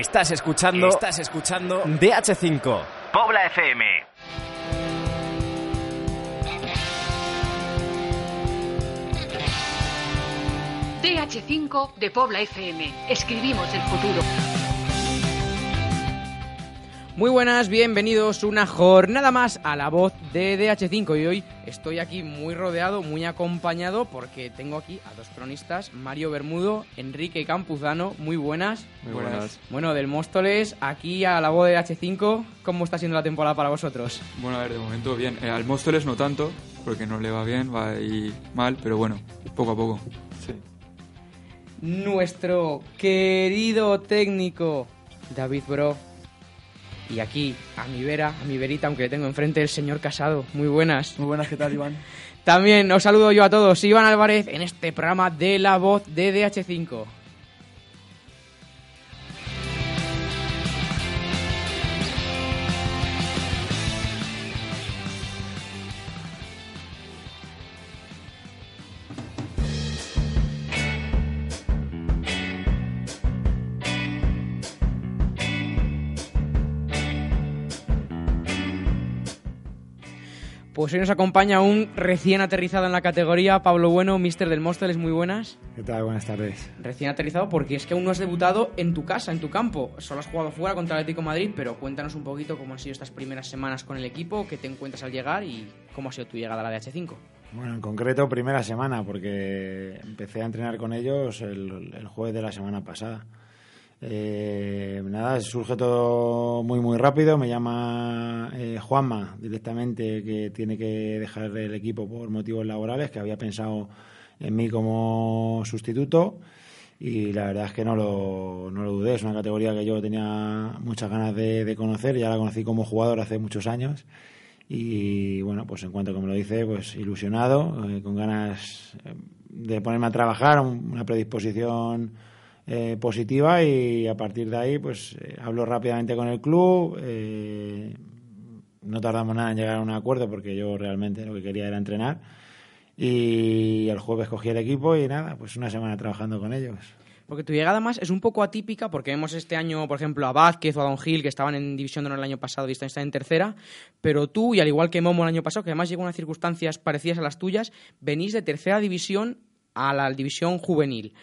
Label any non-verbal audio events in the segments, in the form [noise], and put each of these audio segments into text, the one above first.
Estás escuchando. Estás escuchando DH5. Pobla FM. DH5 de Pobla FM. Escribimos el futuro. Muy buenas, bienvenidos una jornada más a la voz de DH5 y hoy estoy aquí muy rodeado, muy acompañado porque tengo aquí a dos cronistas, Mario Bermudo, Enrique Campuzano, muy buenas. Muy buenas. Bueno, del Móstoles, aquí a la voz de DH5, ¿cómo está siendo la temporada para vosotros? Bueno, a ver, de momento bien. Eh, al Móstoles no tanto, porque no le va bien, va ahí mal, pero bueno, poco a poco. Sí. Nuestro querido técnico David Bro. Y aquí, a mi vera, a mi verita, aunque le tengo enfrente, el señor Casado. Muy buenas. Muy buenas, ¿qué tal, Iván? [laughs] También os saludo yo a todos, Iván Álvarez, en este programa de La Voz de DH5. Pues hoy nos acompaña un recién aterrizado en la categoría, Pablo Bueno, Mister del Móstoles, muy buenas. ¿Qué tal? Buenas tardes. Recién aterrizado porque es que aún no has debutado en tu casa, en tu campo. Solo has jugado fuera contra el Atlético de Madrid, pero cuéntanos un poquito cómo han sido estas primeras semanas con el equipo, qué te encuentras al llegar y cómo ha sido tu llegada a la DH5. Bueno, en concreto primera semana, porque empecé a entrenar con ellos el, el jueves de la semana pasada. Eh, nada, surge todo muy muy rápido. Me llama eh, Juanma directamente que tiene que dejar el equipo por motivos laborales, que había pensado en mí como sustituto y la verdad es que no lo, no lo dudé. Es una categoría que yo tenía muchas ganas de, conocer. Ya la conocí como jugador hace muchos años y bueno, pues en cuanto que me lo dice, pues ilusionado, eh, con ganas de ponerme a trabajar, una predisposición eh, positiva y a partir de ahí pues eh, hablo rápidamente con el club eh, no tardamos nada en llegar a un acuerdo porque yo realmente lo que quería era entrenar y el jueves cogí el equipo y nada pues una semana trabajando con ellos porque tu llegada más es un poco atípica, porque vemos este año, por ejemplo, a Vázquez o a Don Gil, que estaban en División de Honor el año pasado y están en tercera, pero tú, y al igual que Momo el año pasado, que además llegó en circunstancias parecidas a las tuyas, venís de tercera división a la división juvenil.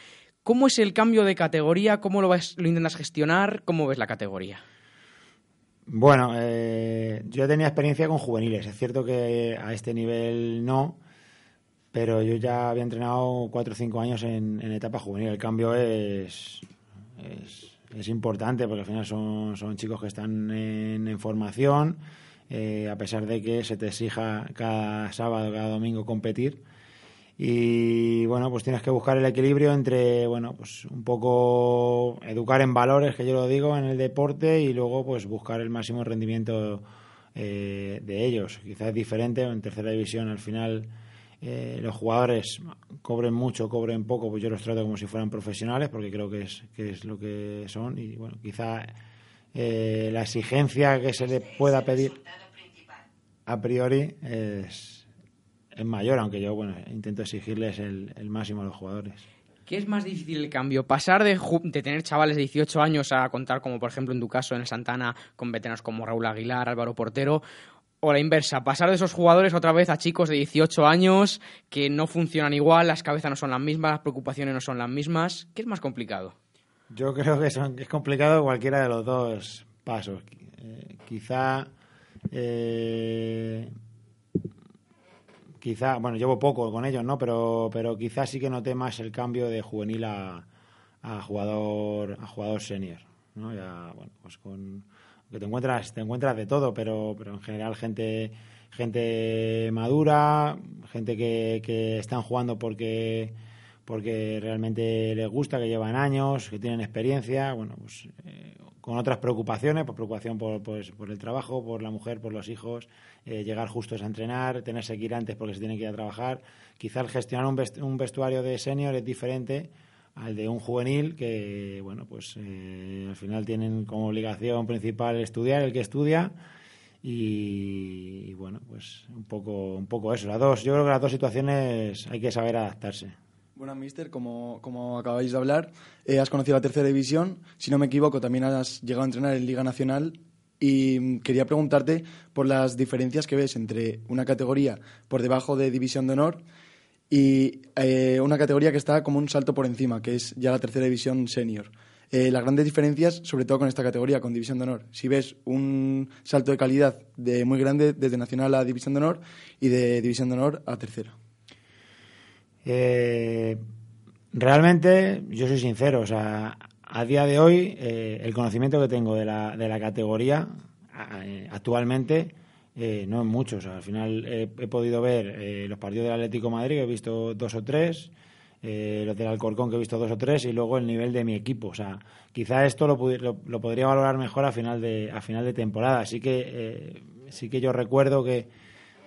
¿Cómo es el cambio de categoría? ¿Cómo lo, ves, lo intentas gestionar? ¿Cómo ves la categoría? Bueno, eh, yo tenía experiencia con juveniles. Es cierto que a este nivel no, pero yo ya había entrenado cuatro o cinco años en, etapa juvenil. El cambio es, es, es, importante porque al final son, son chicos que están en, en formación, eh, a pesar de que se te exija cada sábado, cada domingo competir y bueno, pues tienes que buscar el equilibrio entre, bueno, pues un poco educar en valores, que yo lo digo, en el deporte y luego pues buscar el máximo rendimiento eh, de ellos. Quizás es diferente, en tercera división al final eh, los jugadores cobren mucho, cobren poco, pues yo los trato como si fueran profesionales porque creo que es, que es lo que son y bueno, quizá eh, la exigencia que se le pueda pedir a priori es es mayor, aunque yo bueno intento exigirles el, el, máximo a los jugadores. ¿Qué es más difícil el cambio? ¿Pasar de, de, tener chavales de 18 años a contar, como por ejemplo en tu caso en el Santana, con veteranos como Raúl Aguilar, Álvaro Portero? ¿O la inversa? ¿Pasar de esos jugadores otra vez a chicos de 18 años que no funcionan igual, las cabezas no son las mismas, las preocupaciones no son las mismas? ¿Qué es más complicado? Yo creo que son, es complicado cualquiera de los dos pasos. Eh, quizá. Eh, quizá, bueno, llevo poco con ellos, ¿no? Pero, pero quizás sí que noté más el cambio de juvenil a, a jugador a jugador senior, ¿no? Ya, bueno, pues con que te encuentras te encuentras de todo, pero pero en general gente gente madura, gente que, que están jugando porque porque realmente les gusta, que llevan años, que tienen experiencia, bueno, pues eh, con otras preocupaciones, por preocupación por, pues, por el trabajo, por la mujer, por los hijos, eh, llegar justos a entrenar, tenerse que ir antes porque se tienen que ir a trabajar. Quizá el gestionar un vestuario de senior es diferente al de un juvenil que, bueno, pues eh, al final tienen como obligación principal estudiar, el que estudia. Y, y, bueno, pues un poco, un poco eso. Las dos, yo creo que las dos situaciones hay que saber adaptarse. Bueno, mister, como, como acabáis de hablar, eh, has conocido la tercera división. Si no me equivoco, también has llegado a entrenar en Liga Nacional. Y quería preguntarte por las diferencias que ves entre una categoría por debajo de División de Honor y eh, una categoría que está como un salto por encima, que es ya la tercera división senior. Eh, las grandes diferencias, sobre todo con esta categoría, con División de Honor. Si ves un salto de calidad de muy grande desde Nacional a División de Honor y de División de Honor a tercera. Eh, realmente, yo soy sincero, o sea, a día de hoy, eh, el conocimiento que tengo de la, de la categoría eh, actualmente no es mucho. O sea, al final he, podido ver los partidos del Atlético Madrid, que he visto dos o tres, los del Alcorcón, que he visto dos o tres, y luego el nivel de mi equipo. O sea, quizá esto lo, lo, podría valorar mejor a final de, a final de temporada. Así que, sí que yo recuerdo que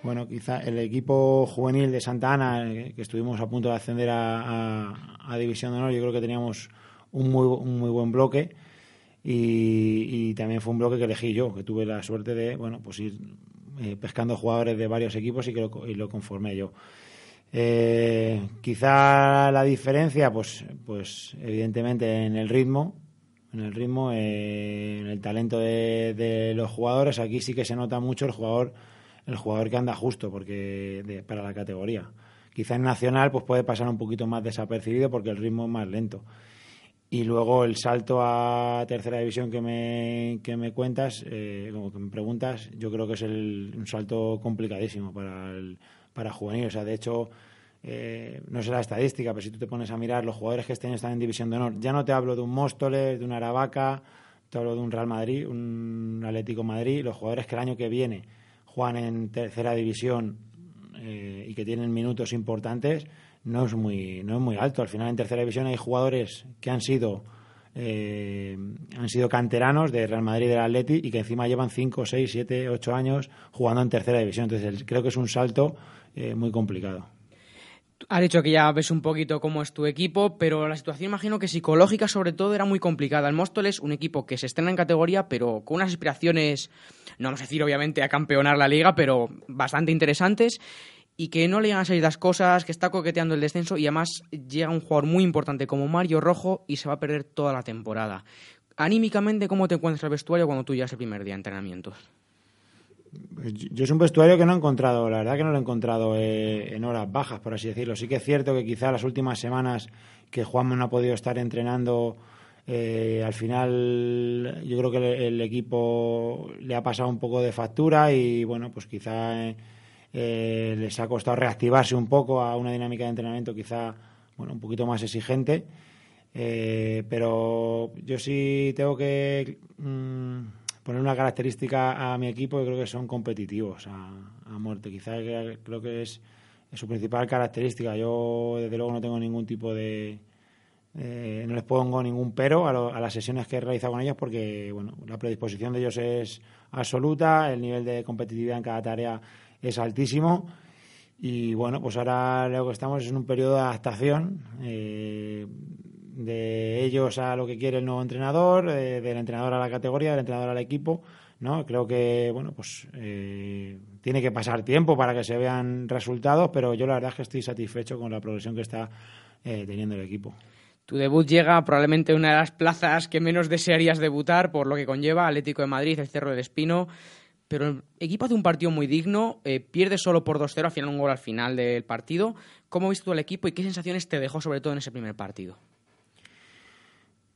bueno, quizá el equipo juvenil de Santa Ana, eh, que estuvimos a punto de ascender a, División de Honor, yo creo que teníamos un muy, un muy buen bloque y, también fue un bloque que elegí yo, que tuve la suerte de, bueno, pues ir eh, pescando jugadores de varios equipos y que lo, y lo conformé yo. Eh, quizá la diferencia, pues, pues evidentemente en el ritmo, en el ritmo, en el talento de los jugadores. Aquí sí que se nota mucho el jugador el jugador que anda justo porque para la categoría. Quizá en Nacional pues puede pasar un poquito más desapercibido porque el ritmo es más lento. Y luego el salto a tercera división que me, que me cuentas, eh, como que me preguntas, yo creo que es el, un salto complicadísimo para el, para juvenil. O sea, de hecho, eh, no sé la estadística, pero si tú te pones a mirar los jugadores que este año están en División de Honor, ya no te hablo de un Móstoles, de un Aravaca, te hablo de un Real Madrid, un Atlético Madrid, los jugadores que el año que viene juegan en tercera división eh, y que tienen minutos importantes, no es muy no es muy alto. Al final en tercera división hay jugadores que han sido eh, han sido canteranos de Real Madrid y del Atleti y que encima llevan 5, 6, 7, 8 años jugando en tercera división. Entonces creo que es un salto eh, muy complicado. Has dicho que ya ves un poquito cómo es tu equipo, pero la situación imagino que psicológica sobre todo era muy complicada. El Móstoles, un equipo que se estrena en categoría, pero con unas aspiraciones, no vamos a decir obviamente a campeonar la liga, pero bastante interesantes y que no le llegan a salir las cosas, que está coqueteando el descenso y además llega un jugador muy importante como Mario Rojo y se va a perder toda la temporada. Anímicamente, ¿cómo te encuentras el vestuario cuando tú llegas el primer día de entrenamientos? Yo es un vestuario que no he encontrado, la verdad que no lo he encontrado eh, en horas bajas, por así decirlo. Sí que es cierto que quizá las últimas semanas que Juanma no ha podido estar entrenando, eh, al final yo creo que el, equipo le ha pasado un poco de factura y bueno, pues quizá eh, les ha costado reactivarse un poco a una dinámica de entrenamiento quizá bueno un poquito más exigente. pero yo sí tengo que... Mm, poner una característica a mi equipo, yo creo que son competitivos a, muerte. Quizás creo que es, su principal característica. Yo, desde luego, no tengo ningún tipo de. no les pongo ningún pero a, las sesiones que he realizado con ellos porque bueno, la predisposición de ellos es absoluta, el nivel de competitividad en cada tarea es altísimo. Y bueno, pues ahora lo que estamos es en un periodo de adaptación. Eh, de ellos a lo que quiere el nuevo entrenador, eh, del entrenador a la categoría, del entrenador al equipo. ¿no? Creo que bueno, pues eh, tiene que pasar tiempo para que se vean resultados, pero yo la verdad es que estoy satisfecho con la progresión que está eh, teniendo el equipo. Tu debut llega probablemente una de las plazas que menos desearías debutar, por lo que conlleva Atlético de Madrid, el Cerro del Espino. Pero el equipo hace un partido muy digno, pierde solo por 2-0, al final un gol al final del partido. ¿Cómo viste tú el equipo y qué sensaciones te dejó sobre todo en ese primer partido?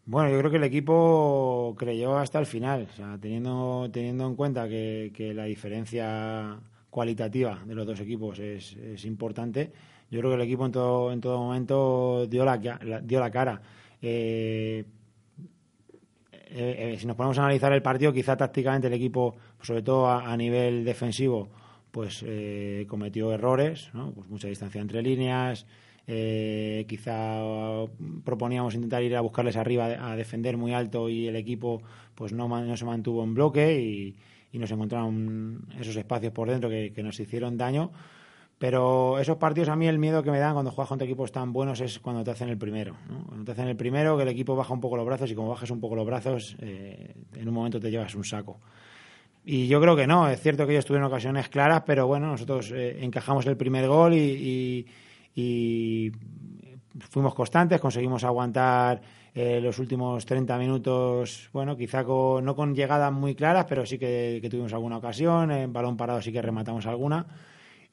Bueno, yo creo que el equipo creyó hasta el final, teniendo, teniendo en cuenta que, la diferencia cualitativa de los dos equipos es, importante. Yo creo que el equipo en todo, en todo momento dio la, dio la cara. Eh, eh, eh, si nos ponemos a analizar el partido, quizá tácticamente el equipo, sobre todo a, nivel defensivo, pues cometió errores, ¿no? pues mucha distancia entre líneas, eh, quizá proponíamos intentar ir a buscarles arriba a defender muy alto y el equipo pues no, no se mantuvo en bloque y, nos encontraron esos espacios por dentro que, nos hicieron daño. Pero esos partidos a mí el miedo que me dan cuando juegas contra equipos tan buenos es cuando te hacen el primero. Cuando te hacen el primero, que el equipo baja un poco los brazos y como bajas un poco los brazos, eh, en un momento te llevas un saco. Y yo creo que no, es cierto que ellos tuvieron ocasiones claras, pero bueno, nosotros eh, encajamos el primer gol y, y fuimos constantes, conseguimos aguantar eh, los últimos 30 minutos, bueno, quizá con, no con llegadas muy claras, pero sí que, tuvimos alguna ocasión, en balón parado sí que rematamos alguna.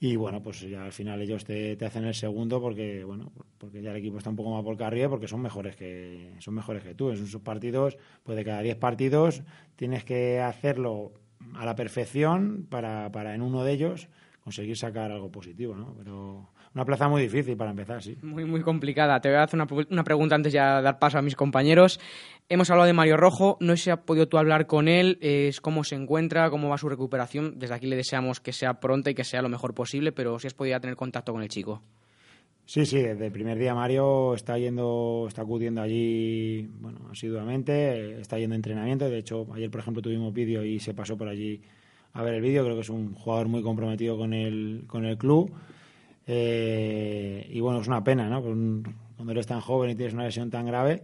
Y bueno, pues ya al final ellos te, te, hacen el segundo porque bueno, porque ya el equipo está un poco más por carril porque son mejores que son mejores que tú. En sus partidos, pues de cada 10 partidos tienes que hacerlo a la perfección para, para en uno de ellos conseguir sacar algo positivo, ¿no? Pero una plaza muy difícil para empezar, sí. Muy, muy complicada. Te voy a hacer una, una pregunta antes ya de dar paso a mis compañeros. Hemos hablado de Mario Rojo, no sé si has podido tú hablar con él, es cómo se encuentra, cómo va su recuperación. Desde aquí le deseamos que sea pronta y que sea lo mejor posible, pero si has podido tener contacto con el chico. Sí, sí, desde el primer día Mario está yendo, está acudiendo allí, bueno, asiduamente, está yendo a entrenamiento. De hecho, ayer, por ejemplo, tuvimos vídeo y se pasó por allí a ver el vídeo. Creo que es un jugador muy comprometido con el, con el club. Eh, y bueno, es una pena, ¿no? Cuando eres tan joven y tienes una lesión tan grave.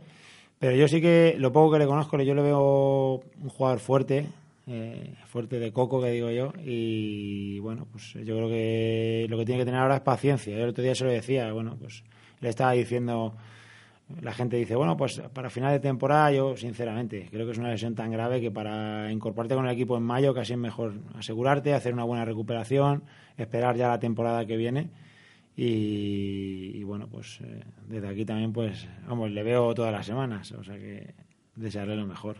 Pero yo sí que, lo poco que le conozco, yo le veo un jugador fuerte, eh, fuerte de coco, que digo yo, y bueno, pues yo creo que lo que tiene que tener ahora es paciencia. Yo el otro día se lo decía, bueno, pues le estaba diciendo, la gente dice, bueno, pues para final de temporada yo, sinceramente, creo que es una lesión tan grave que para incorporarte con el equipo en mayo casi es mejor asegurarte, hacer una buena recuperación, esperar ya la temporada que viene y, bueno, pues eh, desde aquí también, pues, vamos, le veo todas las semanas, o sea que desearle lo mejor.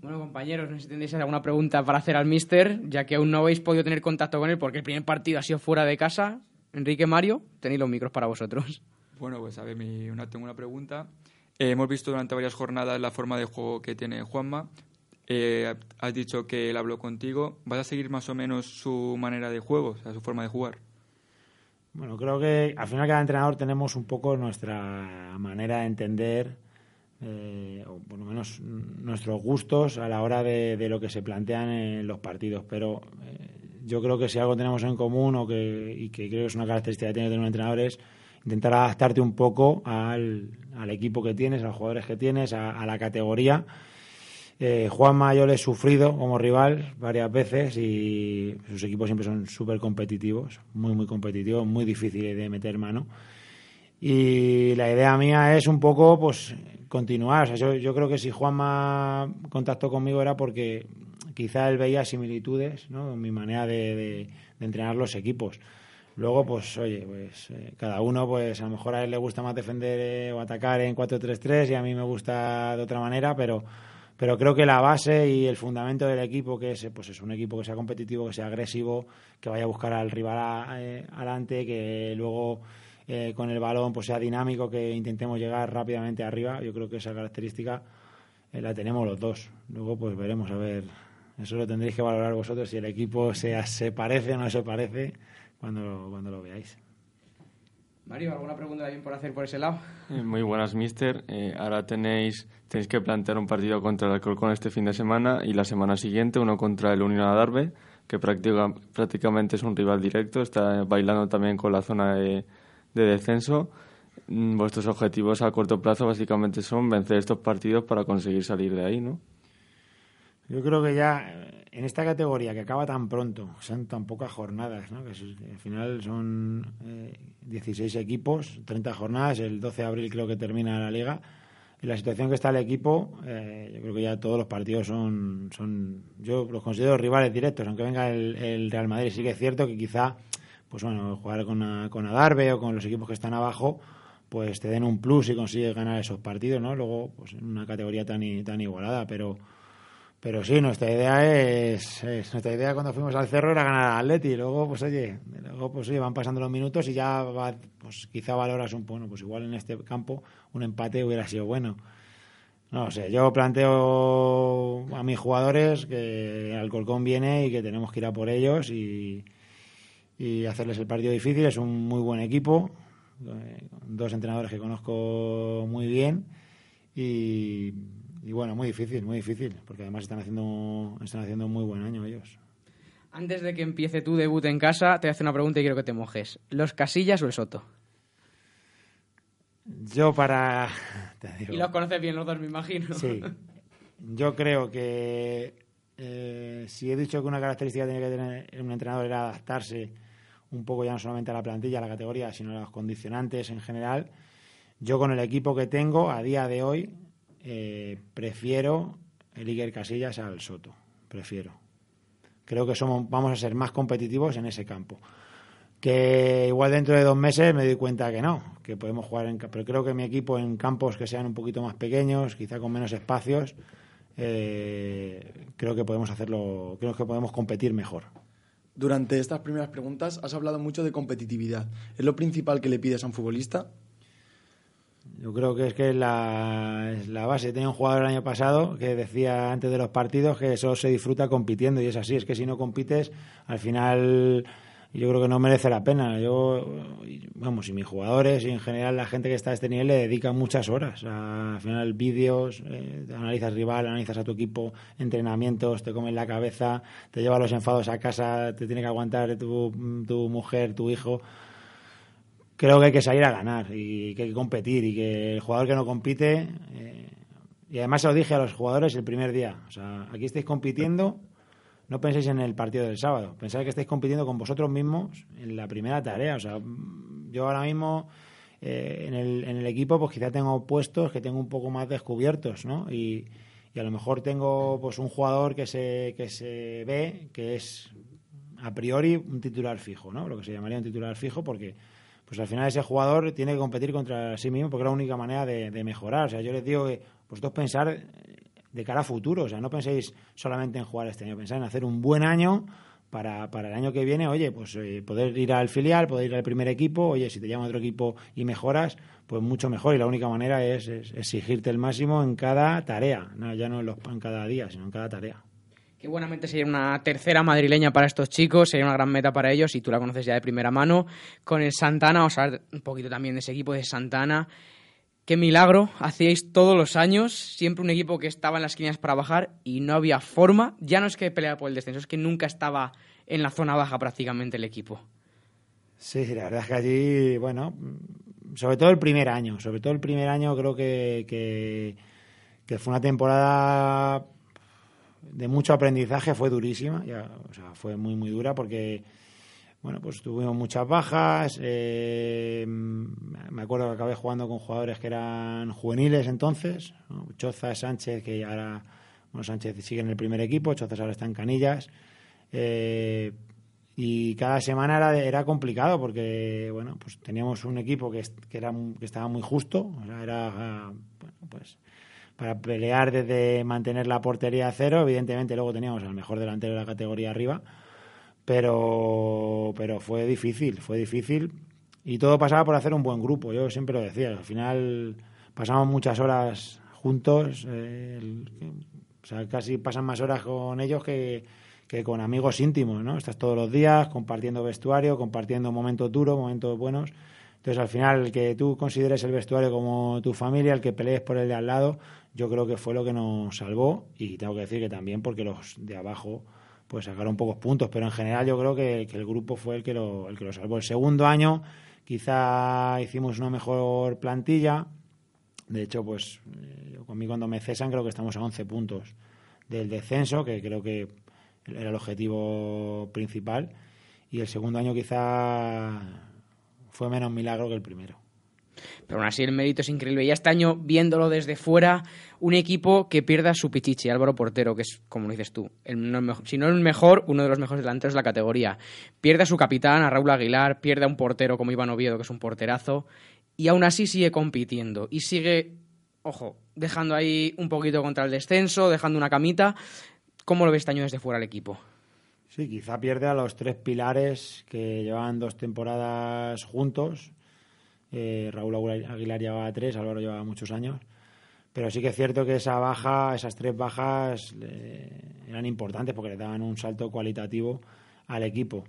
Bueno, compañeros, no sé si tendréis alguna pregunta para hacer al Mister, ya que aún no habéis podido tener contacto con él porque el primer partido ha sido fuera de casa. Enrique Mario, tenéis los micros para vosotros. Bueno, pues a ver, mi, una, tengo una pregunta. Eh, hemos visto durante varias jornadas la forma de juego que tiene Juanma. Eh, has dicho que él habló contigo. ¿Vas a seguir más o menos su manera de juego, o sea, su forma de jugar? Bueno, creo que al final cada entrenador tenemos un poco nuestra manera de entender, eh, o por lo menos nuestros gustos a la hora de, de, lo que se plantean en los partidos. Pero yo creo que si algo tenemos en común o que, y que creo que es una característica que tiene que tener un entrenador es intentar adaptarte un poco al, equipo que tienes, a los jugadores que tienes, a, la categoría. Eh, Juanma yo le he sufrido como rival varias veces y sus equipos siempre son súper competitivos, muy, muy competitivos, muy difíciles de meter mano. Y la idea mía es un poco, pues, continuar. Yo, creo que si Juanma contactó conmigo era porque quizá él veía similitudes, ¿no? En mi manera de entrenar los equipos. Luego, pues, oye, pues eh, cada uno, pues a lo mejor a él le gusta más defender eh, o atacar en 4-3-3 y a mí me gusta de otra manera, pero pero creo que la base y el fundamento del equipo, que es, pues es un equipo que sea competitivo, que sea agresivo, que vaya a buscar al rival eh, adelante, que luego con el balón pues sea dinámico, que intentemos llegar rápidamente arriba. Yo creo que esa característica la tenemos los dos. Luego pues veremos a ver. Eso lo tendréis que valorar vosotros si el equipo se, se parece o no se parece cuando, cuando lo veáis. Mario, ¿alguna pregunta también por hacer por ese lado? Eh, muy buenas, mister. Eh, ahora tenéis, tenéis que plantear un partido contra el Alcorcón este fin de semana y la semana siguiente uno contra el Unión Adarve, que práctica, prácticamente es un rival directo, está bailando también con la zona de, de descenso. Mm, vuestros objetivos a corto plazo básicamente son vencer estos partidos para conseguir salir de ahí, ¿no? Yo creo que ya en esta categoría que acaba tan pronto, son tan pocas jornadas, ¿no? que al final son eh, 16 equipos, 30 jornadas, el 12 de abril creo que termina la liga. Y la situación que está el equipo, eh, yo creo que ya todos los partidos son, son, yo los considero rivales directos, aunque venga el, el Real Madrid. Sí que es cierto que quizá, pues bueno, jugar con, con Adarve o con los equipos que están abajo, pues te den un plus y consigues ganar esos partidos, ¿no? Luego, pues en una categoría tan, tan igualada, pero pero sí, nuestra idea es, es, nuestra idea cuando fuimos al cerro era ganar al Atleti. Y luego, pues oye, luego pues oye, van pasando los minutos y ya pues quizá valoras un bueno, pues igual en este campo un empate hubiera sido bueno. No sé, yo planteo a mis jugadores que Alcorcón viene y que tenemos que ir a por ellos y, y hacerles el partido difícil. Es un muy buen equipo, dos entrenadores que conozco muy bien y y bueno, muy difícil, muy difícil, porque además están haciendo, están haciendo un muy buen año ellos. Antes de que empiece tu debut en casa, te voy a hacer una pregunta y quiero que te mojes. ¿Los Casillas o el Soto? Yo para... Digo, y los conoces bien los dos, me imagino. Sí. Yo creo que eh, si he dicho que una característica que tiene que tener un entrenador era adaptarse un poco ya no solamente a la plantilla, a la categoría, sino a los condicionantes en general, Yo con el equipo que tengo a día de hoy eh, prefiero el Iker Casillas al Soto, prefiero. Creo que somos, vamos a ser más competitivos en ese campo. Que igual dentro de dos meses me doy cuenta que no, que podemos jugar en... Pero creo que mi equipo en campos que sean un poquito más pequeños, quizá con menos espacios, eh, creo que podemos hacerlo, creo que podemos competir mejor. Durante estas primeras preguntas has hablado mucho de competitividad. ¿Es lo principal que le pides a un futbolista? Yo creo que es que la, es la base. Tenía un jugador el año pasado que decía antes de los partidos que eso se disfruta compitiendo y es así. Es que si no compites, al final yo creo que no merece la pena. Yo, vamos, y mis jugadores y en general la gente que está a este nivel le dedican muchas horas. al final, vídeos, eh, analizas rival, analizas a tu equipo, entrenamientos, te comen la cabeza, te lleva los enfados a casa, te tiene que aguantar tu, tu mujer, tu hijo. Creo que hay que salir a ganar y que hay que competir y que el jugador que no compite. Eh, y además se lo dije a los jugadores el primer día. O sea, aquí estáis compitiendo no penséis en el partido del sábado, pensáis que estáis compitiendo con vosotros mismos en la primera tarea. O sea, yo ahora mismo eh, en, el, en el equipo, pues quizá tengo puestos que tengo un poco más descubiertos, ¿no? Y, y a lo mejor tengo pues un jugador que se, que se ve que es a priori un titular fijo, ¿no? Lo que se llamaría un titular fijo porque pues al final ese jugador tiene que competir contra sí mismo porque es la única manera de, mejorar. O sea, yo les digo que vosotros pensar de cara a futuro. O sea, no penséis solamente en jugar este año, pensáis en hacer un buen año para, para el año que viene, oye, pues eh, poder ir al filial, poder ir al primer equipo, oye, si te llama otro equipo y mejoras, pues mucho mejor. Y la única manera es, exigirte el máximo en cada tarea, no, ya no en, los, en cada día, sino en cada tarea. Que buenamente sería una tercera madrileña para estos chicos, sería una gran meta para ellos y tú la conoces ya de primera mano. Con el Santana, vamos a hablar un poquito también de ese equipo de Santana. Qué milagro, hacíais todos los años, siempre un equipo que estaba en las esquinas para bajar y no había forma. Ya no es que pelear por el descenso, es que nunca estaba en la zona baja prácticamente el equipo. Sí, la verdad es que allí, bueno, sobre todo el primer año, sobre todo el primer año creo que, que, fue una temporada de mucho aprendizaje, fue durísima, ya, o sea, fue muy, muy dura porque bueno, pues tuvimos muchas bajas. Eh, me acuerdo que acabé jugando con jugadores que eran juveniles entonces. Choza, Sánchez, que ahora, bueno, Sánchez sigue en el primer equipo, Choza ahora está en Canillas. Eh, y cada semana era, era complicado porque, bueno, pues teníamos un equipo que, que, era, que estaba muy justo. O sea, era, bueno, pues para pelear desde mantener la portería a cero. Evidentemente luego teníamos al mejor delantero de la categoría arriba pero, pero fue difícil, fue difícil y todo pasaba por hacer un buen grupo, yo siempre lo decía, al final pasamos muchas horas juntos, eh, o sea, casi pasan más horas con ellos que, que con amigos íntimos, ¿no? Estás todos los días compartiendo vestuario, compartiendo momentos duros, momentos buenos. Entonces, al final, el que tú consideres el vestuario como tu familia, el que pelees por el de al lado, yo creo que fue lo que nos salvó. Y tengo que decir que también porque los de abajo pues sacaron pocos puntos, pero en general yo creo que, el grupo fue el que, lo, el que lo salvó. El segundo año quizá hicimos una mejor plantilla, de hecho, pues eh, conmigo cuando me cesan creo que estamos a 11 puntos del descenso, que creo que era el objetivo principal, y el segundo año quizá fue menos milagro que el primero. Pero aún así el mérito es increíble. Y este año, viéndolo desde fuera, un equipo que pierda su pichichi, Álvaro Portero, que es, como dices tú, si no el mejor, uno de los mejores delanteros de la categoría. Pierde a su capitán, a Raúl Aguilar, pierde a un portero como Iván Oviedo, que es un porterazo, y aún así sigue compitiendo. Y sigue, ojo, dejando ahí un poquito contra el descenso, dejando una camita. ¿Cómo lo ves este año desde fuera el equipo? Sí, quizá pierde a los tres pilares que llevan dos temporadas juntos eh, Raúl Aguilar llevaba tres, Álvaro llevaba muchos años. Pero sí que es cierto que esa baja, esas tres bajas eran importantes porque le daban un salto cualitativo al equipo.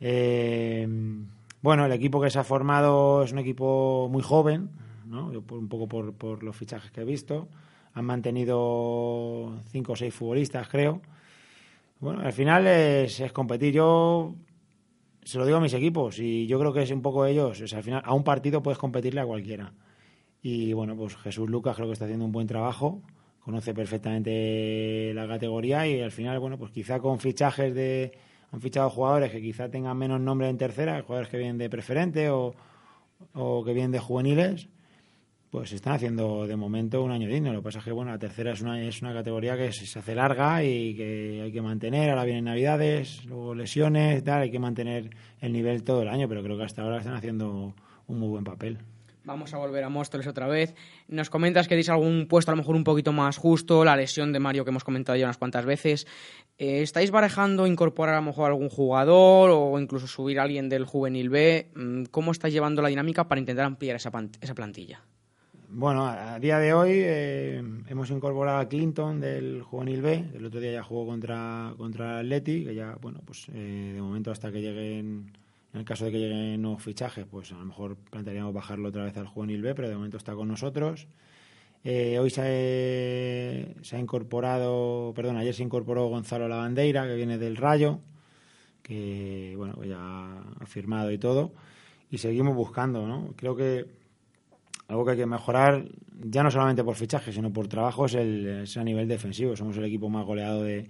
Eh, bueno, el equipo que se ha formado es un equipo muy joven, ¿no? un poco por, por los fichajes que he visto. Han mantenido cinco o seis futbolistas, creo. Bueno, al final es, competir. Yo se lo digo a mis equipos y yo creo que es un poco ellos. al final, a un partido puedes competirle a cualquiera. Y bueno, pues Jesús Lucas creo que está haciendo un buen trabajo, conoce perfectamente la categoría y al final, bueno, pues quizá con fichajes de. Han fichado jugadores que quizá tengan menos nombre en tercera, jugadores que vienen de preferente o, o que vienen de juveniles. Pues están haciendo de momento un año digno. Lo que pasa es que bueno, la tercera es una, es una categoría que se, hace larga y que hay que mantener. Ahora vienen navidades, luego lesiones, tal, hay que mantener el nivel todo el año, pero creo que hasta ahora están haciendo un muy buen papel. Vamos a volver a Móstoles otra vez. Nos comentas que deis algún puesto a lo mejor un poquito más justo, la lesión de Mario que hemos comentado ya unas cuantas veces. Eh, ¿Estáis barajando incorporar a lo mejor algún jugador o incluso subir a alguien del juvenil B? Mm, ¿Cómo estáis llevando la dinámica para intentar ampliar esa, esa plantilla? Bueno, a día de hoy eh, hemos incorporado a Clinton del Juvenil B. El otro día ya jugó contra, contra Atleti, que ya, bueno, pues eh, de momento hasta que lleguen, en el caso de que lleguen nuevos fichajes, pues a lo mejor plantearíamos bajarlo otra vez al Juvenil B, pero de momento está con nosotros. Eh, hoy se ha, se ha incorporado, perdón, ayer se incorporó Gonzalo Lavandeira, que viene del Rayo, que, bueno, pues ya ha firmado y todo. Y seguimos buscando, ¿no? Creo que algo que hay que mejorar, ya no solamente por fichaje, sino por trabajo, es, el, es a nivel defensivo. Somos el equipo más goleado de,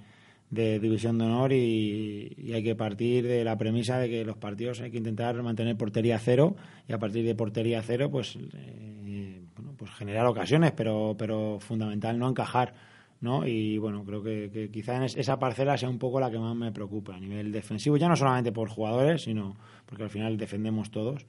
de División de Honor y, hay que partir de la premisa de que los partidos hay que intentar mantener portería cero y a partir de portería cero, pues, eh, bueno, pues generar ocasiones, pero, pero fundamental no encajar. ¿no? Y bueno, creo que, que quizá en es- esa parcela sea un poco la que más me preocupa a nivel defensivo, ya no solamente por jugadores, sino porque al final defendemos todos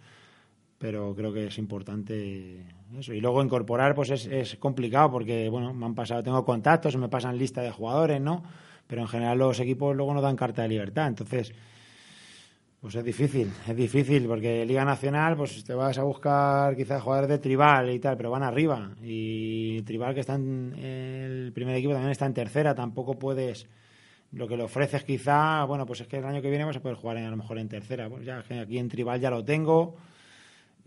pero creo que es importante eso. Y luego incorporar, pues es, es complicado porque, bueno, me han pasado, tengo contactos, me pasan lista de jugadores, ¿no? Pero en general los equipos luego no dan carta de libertad, entonces, pues es difícil, es difícil porque Liga Nacional, pues te vas a buscar quizás jugadores de Tribal y tal, pero van arriba. Y Tribal que está en el primer equipo también está en tercera, tampoco puedes lo que le ofreces quizá, bueno, pues es que el año que viene vas a poder jugar en- a lo mejor en tercera. Pues ya aquí en Tribal ya lo tengo.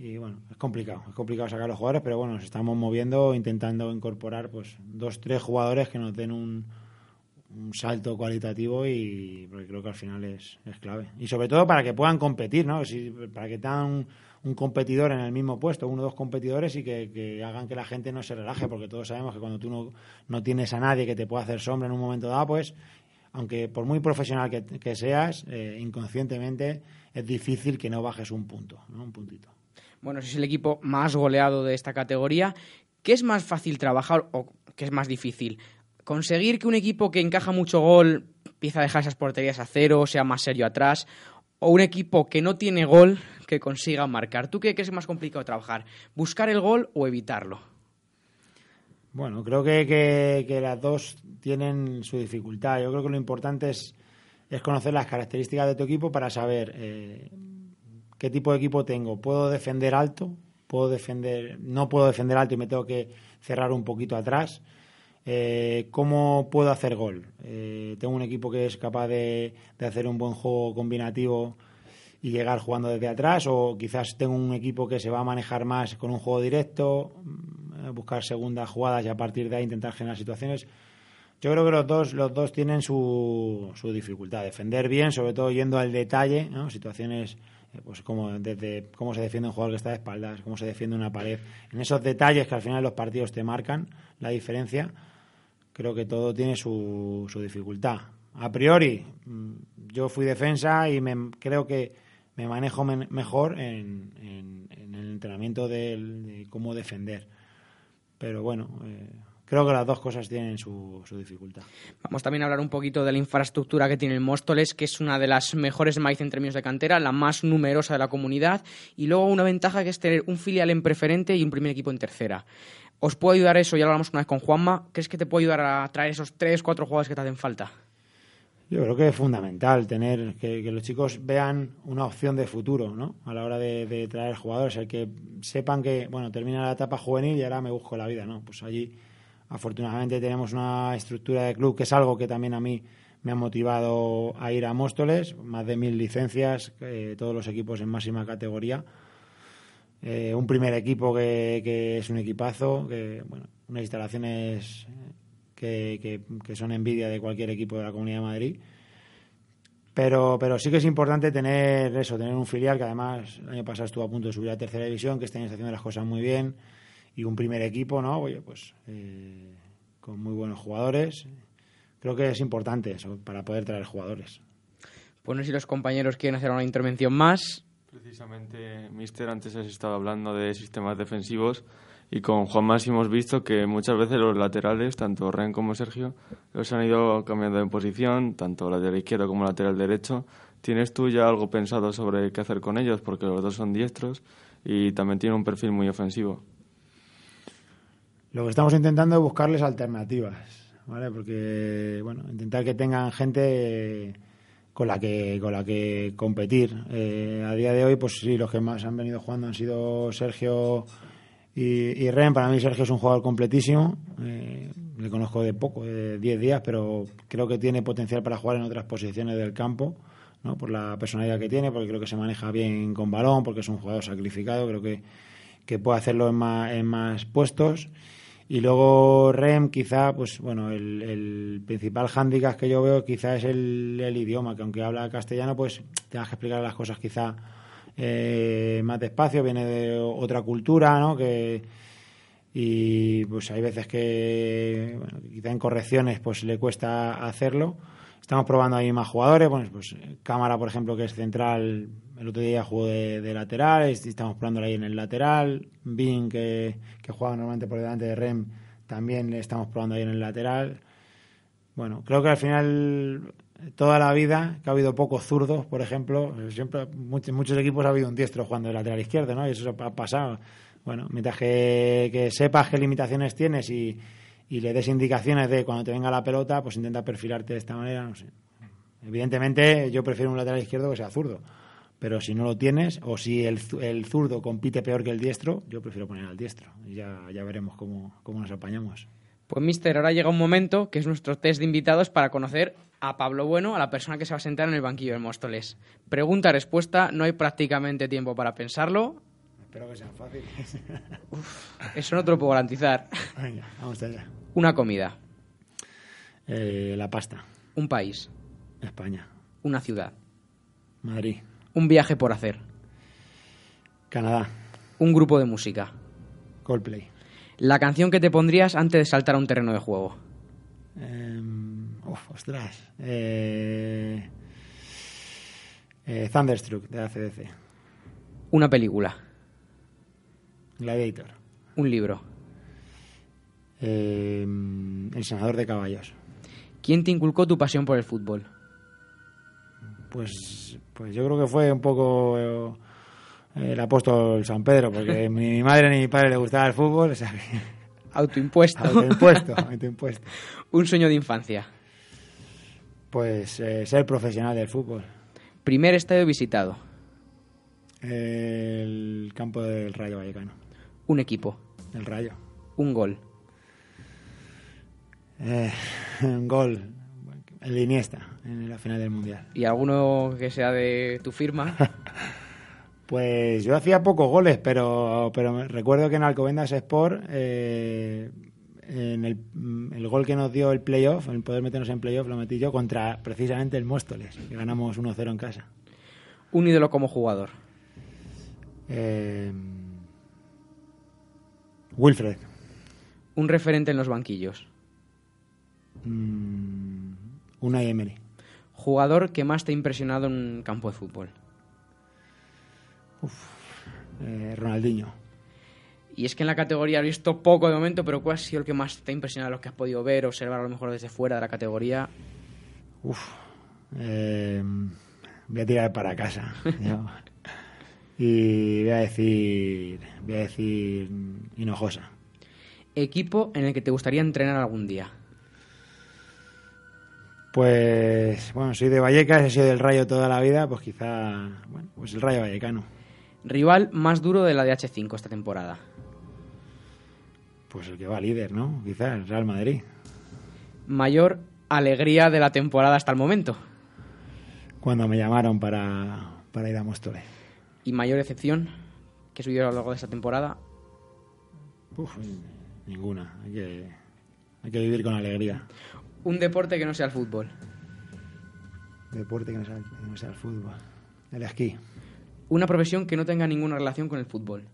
Y bueno, es complicado, es complicado sacar a los jugadores, pero bueno, nos estamos moviendo, intentando incorporar pues dos, tres jugadores que nos den un, salto cualitativo y porque creo que al final es, es clave. Y sobre todo para que puedan competir, ¿no? Para que tengan un, un competidor en el mismo puesto, uno o dos competidores y que, que hagan que la gente no se relaje, porque todos sabemos que cuando tú no, no tienes a nadie que te pueda hacer sombra en un momento dado, pues aunque por muy profesional que, que seas, eh, inconscientemente es difícil que no bajes un punto, ¿no? Un puntito. Bueno, es el equipo más goleado de esta categoría. ¿Qué es más fácil trabajar o qué es más difícil? ¿Conseguir que un equipo que encaja mucho gol empiece a dejar esas porterías a cero, sea más serio atrás? ¿O un equipo que no tiene gol que consiga marcar? ¿Tú qué crees es más complicado trabajar? ¿Buscar el gol o evitarlo? Bueno, creo que, que- que las dos tienen su dificultad. Yo creo que lo importante es, es conocer las características de tu equipo para saber eh, qué tipo de equipo tengo. ¿Puedo defender alto? ¿Puedo defender, no puedo defender alto y me tengo que cerrar un poquito atrás? Eh, ¿Cómo puedo hacer gol? Eh, tengo un equipo que es capaz de, de hacer un buen juego combinativo y llegar jugando desde atrás o quizás tengo un equipo que se va a manejar más con un juego directo, mm, eh, buscar segundas jugadas y a partir de ahí intentar generar situaciones. Yo creo que los dos, los dos tienen su, su dificultad. Defender bien, sobre todo yendo al detalle, ¿no? situaciones pues como desde cómo se defiende un jugador que está de espaldas, cómo se defiende una pared. En esos detalles que al final los partidos te marcan la diferencia, creo que todo tiene su, su dificultad. A priori, mm, yo fui defensa y me, creo que me manejo men- mejor en, en- en el entrenamiento del- de, cómo defender. Pero bueno, eh, creo que las dos cosas tienen su, su dificultad. Vamos también a hablar un poquito de la infraestructura que tiene el Móstoles, que es una de las mejores maíz en términos de cantera, la más numerosa de la comunidad, y luego una ventaja que es tener un filial en preferente y un primer equipo en tercera. ¿Os puede ayudar eso? Ya lo hablamos una vez con Juanma. ¿Crees que te puede ayudar a traer esos tres, cuatro jugadores que te hacen falta? Yo creo que es fundamental tener que, que los chicos vean una opción de futuro, ¿no? A la hora de, de traer jugadores, el que sepan que, bueno, termina la etapa juvenil y ahora me busco la vida, ¿no? Pues allí, afortunadamente, tenemos una estructura de club que es algo que también a mí me ha motivado a ir a Móstoles, más de mil licencias, eh, todos los equipos en máxima categoría. Eh, un primer equipo que, que es un equipazo, que, bueno, unas instalaciones que, que- que son envidia de cualquier equipo de la Comunidad de Madrid. Pero, pero sí que es importante tener eso, tener un filial que además el año pasado estuvo a punto de subir a tercera división, que este está haciendo las cosas muy bien, y un primer equipo, ¿no? Oye, pues eh, con muy buenos jugadores. Creo que es importante eso para poder traer jugadores. Pues no sé si los compañeros quieren hacer una intervención más. Precisamente, Mister, antes has estado hablando de sistemas defensivos Y con Juan Más hemos visto que muchas veces los laterales, tanto Ren como Sergio, los han ido cambiando de posición, tanto lateral izquierdo como lateral derecho. ¿Tienes tú ya algo pensado sobre qué hacer con ellos? Porque los dos son diestros y también tienen un perfil muy ofensivo. Lo que estamos intentando es buscarles alternativas, ¿vale? Porque, bueno, intentar que tengan gente con la que con la que competir. Eh, a día de hoy, pues sí, los que más han venido jugando han sido Sergio y, y Ren. Para mí Sergio es un jugador completísimo. Eh, le conozco de poco, de 10 días, pero creo que tiene potencial para jugar en otras posiciones del campo. ¿no? por la personalidad que tiene, porque creo que se maneja bien con balón, porque es un jugador sacrificado, creo que, que puede hacerlo en más, en más puestos. Y luego Rem, quizá, pues bueno, el, el principal hándicap que yo veo quizá es el, el, idioma, que aunque habla castellano, pues tengas que explicar las cosas quizá eh, más despacio, viene de otra cultura, ¿no? Que, y pues hay veces que bueno, quizá en correcciones pues le cuesta hacerlo Estamos probando ahí más jugadores. Bueno, pues Cámara, por ejemplo, que es central, el otro día jugó de, de lateral. Estamos probando ahí en el lateral. Bin, que, juega normalmente por delante de Rem, también le estamos probando ahí en el lateral. Bueno, creo que al final toda la vida, que ha habido pocos zurdos, por ejemplo, siempre muchos, muchos equipos ha habido un diestro jugando de lateral izquierdo, ¿no? Y eso ha pasado. Bueno, mientras que, que sepas qué limitaciones tienes y, y le des indicaciones de cuando te venga la pelota, pues intenta perfilarte de esta manera, no sé. Evidentemente, yo prefiero un lateral izquierdo que sea zurdo. Pero si no lo tienes, o si el, el zurdo compite peor que el diestro, yo prefiero poner al diestro. Y ya, ya veremos cómo, cómo nos apañamos. Pues, mister, ahora llega un momento que es nuestro test de invitados para conocer a Pablo Bueno, a la persona que se va a sentar en el banquillo del Móstoles. Pregunta-respuesta, no hay prácticamente tiempo para pensarlo. Espero que sean fáciles. [laughs] Uf, eso no te lo puedo garantizar. Venga, vamos allá. Una comida. Eh, la pasta. Un país. España. Una ciudad. Madrid. Un viaje por hacer. Canadá. Un grupo de música. Coldplay. La canción que te pondrías antes de saltar a un terreno de juego. Eh, uf, ostras. Eh, eh, Thunderstruck de ACDC. Una película. Gladiator. Un libro. Eh, el senador de caballos. ¿Quién te inculcó tu pasión por el fútbol? Pues, pues yo creo que fue un poco eh, el apóstol San Pedro, porque [laughs] ni mi madre ni mi padre le gustaba el fútbol. O sea que... Autoimpuesto. Autoimpuesto, autoimpuesto. [laughs] Un sueño de infancia. Pues eh, ser profesional del fútbol. Primer estadio visitado. El campo del Rayo Vallecano. Un equipo. El Rayo. Un gol. Eh, [laughs] un gol. El de Iniesta en la final del Mundial. ¿Y alguno que sea de tu firma? [laughs] Pues yo hacía pocos goles, pero, pero recuerdo que en Alcobendas Sport, eh, en el, el gol que nos dio el playoff, el poder meternos en playoff, lo metí yo contra precisamente el Móstoles, que ganamos 1-0 en casa. Un ídolo como jugador. Eh, Wilfred, Un referente en los banquillos. mm, Unai Emery, Jugador que más te ha impresionado en un campo de fútbol. eh, Ronaldinho, Y es que en la categoría has visto poco de momento, pero ¿cuál ha sido el que más te ha impresionado, los que has podido ver, observar a lo mejor desde fuera de la categoría? Uf, eh, voy a tirar para casa. [laughs] Y voy a decir, voy a decir Hinojosa. Equipo en el que te gustaría entrenar algún día. Pues bueno, soy de Vallecas, he sido del Rayo toda la vida, pues quizá, bueno, pues el Rayo Vallecano. Rival más duro de la DH5 esta temporada. Pues el que va líder, ¿no? Quizá el Real Madrid. Mayor alegría de la temporada hasta el momento. Cuando me llamaron para, para ir a Móstoles. Y mayor excepción que subió a lo largo de esta temporada. Uf, ninguna. Hay que, hay que vivir con alegría. Un deporte que no sea el fútbol. Deporte que no sea, que no sea el fútbol. El esquí. Una profesión que no tenga ninguna relación con el fútbol.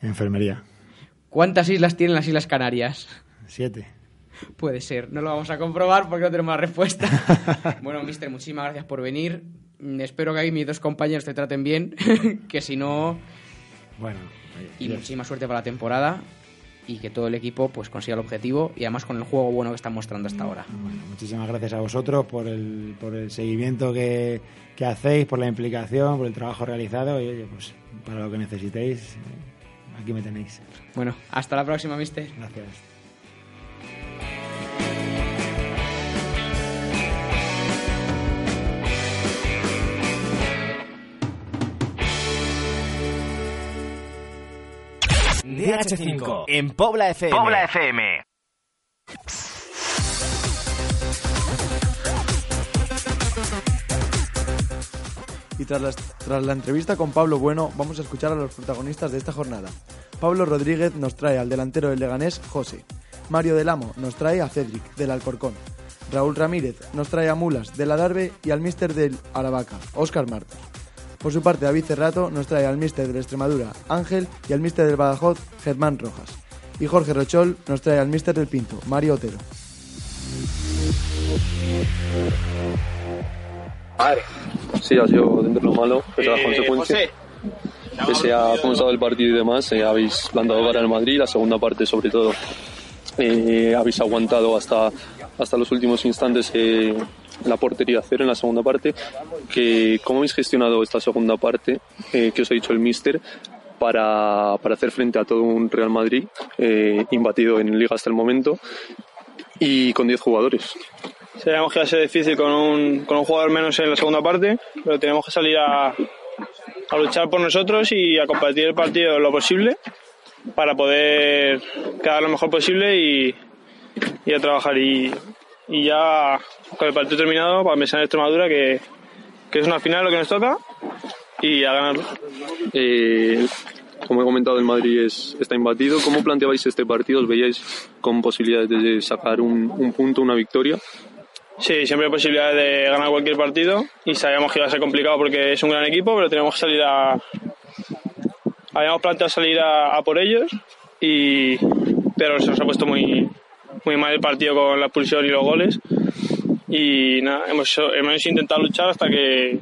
Enfermería. ¿Cuántas islas tienen las Islas Canarias? Siete. Puede ser, no lo vamos a comprobar porque no tenemos la respuesta. [laughs] bueno, mister, muchísimas gracias por venir. Espero que ahí mis dos compañeros te traten bien, [laughs] que si no... Bueno, y muchísima suerte para la temporada y que todo el equipo pues consiga el objetivo y además con el juego bueno que están mostrando hasta ahora. Bueno, muchísimas gracias a vosotros por el, por el seguimiento que, que hacéis, por la implicación, por el trabajo realizado y oye, pues para lo que necesitéis, eh, aquí me tenéis. Bueno, hasta la próxima, mister. Gracias. DH5 en Pobla FM. Pobla FM. Y tras la, tras la entrevista con Pablo Bueno, vamos a escuchar a los protagonistas de esta jornada. Pablo Rodríguez nos trae al delantero del Leganés, José. Mario del Amo nos trae a Cedric, del Alcorcón. Raúl Ramírez nos trae a Mulas, del Adarve, y al míster del Aravaca, Óscar Martos. Por su parte, David Cerrato nos trae al míster del Extremadura, Ángel, y al míster del Badajoz, Germán Rojas. Y Jorge Rochol nos trae al míster del Pinto, Mario Otero. Sí, ha sido dentro de lo malo, pese a las consecuencias. Pese a cómo el partido y demás, eh, habéis plantado para el Madrid, la segunda parte sobre todo. eh, habéis aguantado hasta, hasta los últimos instantes eh, la portería cero en la segunda parte. Que, ¿Cómo habéis gestionado esta segunda parte eh, que os ha dicho el Mister para, para hacer frente a todo un Real Madrid eh, imbatido en Liga hasta el momento y con 10 jugadores? Sabíamos que iba a ser difícil con un, con un jugador menos en la segunda parte, pero tenemos que salir a, a luchar por nosotros y a compartir el partido lo posible para poder quedar lo mejor posible y, y a trabajar. Y, y ya con el partido terminado, para pensar en Extremadura, que, que es una final lo que nos toca y a ganarlo. Eh, como he comentado, el Madrid es, está imbatido. ¿Cómo planteabais este partido? ¿Os veíais con posibilidades de sacar un, un punto, una victoria? Sí, siempre hay posibilidades de ganar cualquier partido y sabíamos que iba a ser complicado porque es un gran equipo, pero tenemos que salir a... Habíamos planteado salir a, a por ellos, y... pero se nos ha puesto muy, muy mal el partido con la expulsión y los goles. Y nada, hemos, hemos intentado luchar hasta que,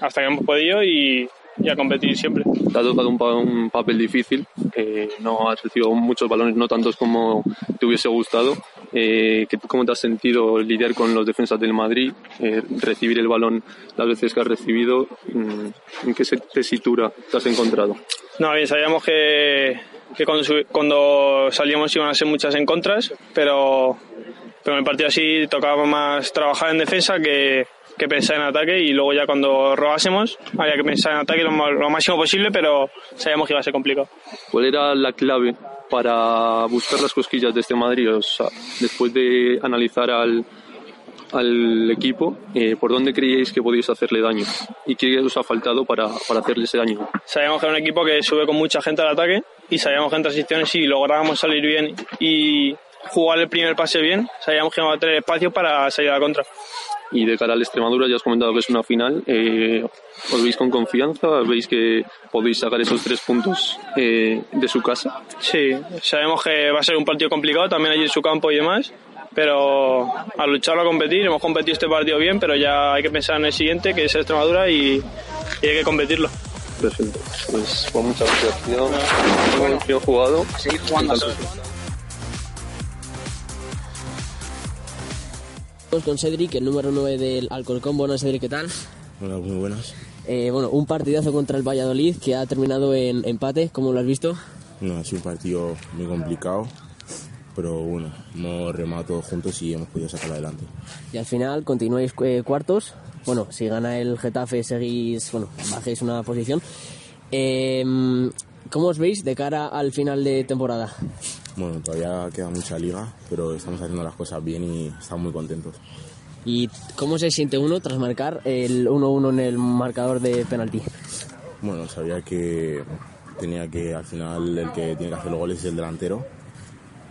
hasta que hemos podido y, y a competir siempre. Te ha tocado un, pa- un papel difícil, eh, no has recibido muchos balones, no tantos como te hubiese gustado. Eh, ¿qué- ¿Cómo te has sentido lidiar con los defensas del Madrid, eh, recibir el balón las veces que has recibido? Mm, ¿En qué tesitura te has encontrado? No, bien, sabíamos que, que cuando, cuando salíamos iban a ser muchas en contras, pero, pero en el partido así tocaba más trabajar en defensa que, que pensar en ataque y luego ya cuando robásemos había que pensar en ataque lo, lo máximo posible, pero sabíamos que iba a ser complicado. ¿Cuál era la clave para buscar las cosquillas de este Madrid? O sea, después de analizar al, al equipo, eh, ¿por dónde creíais que podíais hacerle daño? ¿Y qué os ha faltado para, para hacerle ese daño? Sabíamos que era un equipo que sube con mucha gente al ataque y sabíamos que en transiciones si lográbamos salir bien y jugar el primer pase bien, sabíamos que íbamos a tener espacio para salir a la contra. Y de cara al Extremadura, ya has comentado que es una final. eh, ¿Os veis con confianza? ¿Veis que podéis sacar esos tres puntos eh, de su casa? Sí, sabemos que va a ser un partido complicado también allí en su campo y demás, pero a lucharlo a competir, hemos competido este partido bien, pero ya hay que pensar en el siguiente, que es Extremadura, y, y hay que competirlo. Perfecto. Pues, pues muchas gracias. tío. Bien- bien jugado. Estamos con Cedric, el número 9 del Alcorcón. Buenas, Cedric, ¿qué tal? Hola, muy buenas. Eh, bueno, un partidazo contra el Valladolid que ha terminado en empate, ¿cómo lo has visto? No, ha sido un partido muy complicado, pero bueno, hemos remado todos juntos y hemos podido sacarlo adelante. Y al final continuáis eh, cuartos. Bueno, si gana el Getafe seguís, bueno, bajéis una posición. Eh, ¿Cómo os veis de cara al final de temporada? Bueno, todavía queda mucha liga, pero estamos haciendo las cosas bien y estamos muy contentos. ¿Y cómo se siente uno tras marcar el 1-1 en el marcador de penalti? Bueno, sabía que tenía que, al final, el que tiene que hacer los goles es el delantero.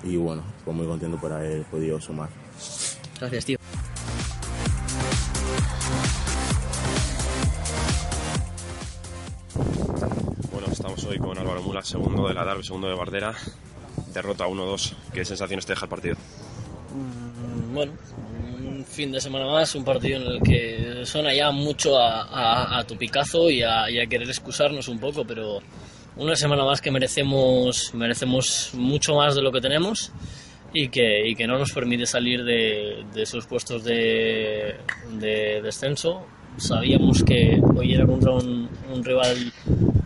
Y bueno, pues muy contento por haber podido sumar. Gracias, tío. Bueno, estamos hoy con Álvaro Mula, segundo de la Darbe, segundo de Bardera. Derrota 1-2. ¿Qué sensaciones te deja el partido? Mm, Bueno, un fin de semana más, un partido en el que suena ya mucho a, a- a tu picazo y a, y a querer excusarnos un poco, pero, una semana más que merecemos, merecemos mucho más de lo que tenemos y que, y que no nos permite salir de, de esos puestos de, de descenso. Sabíamos que hoy era contra un, un rival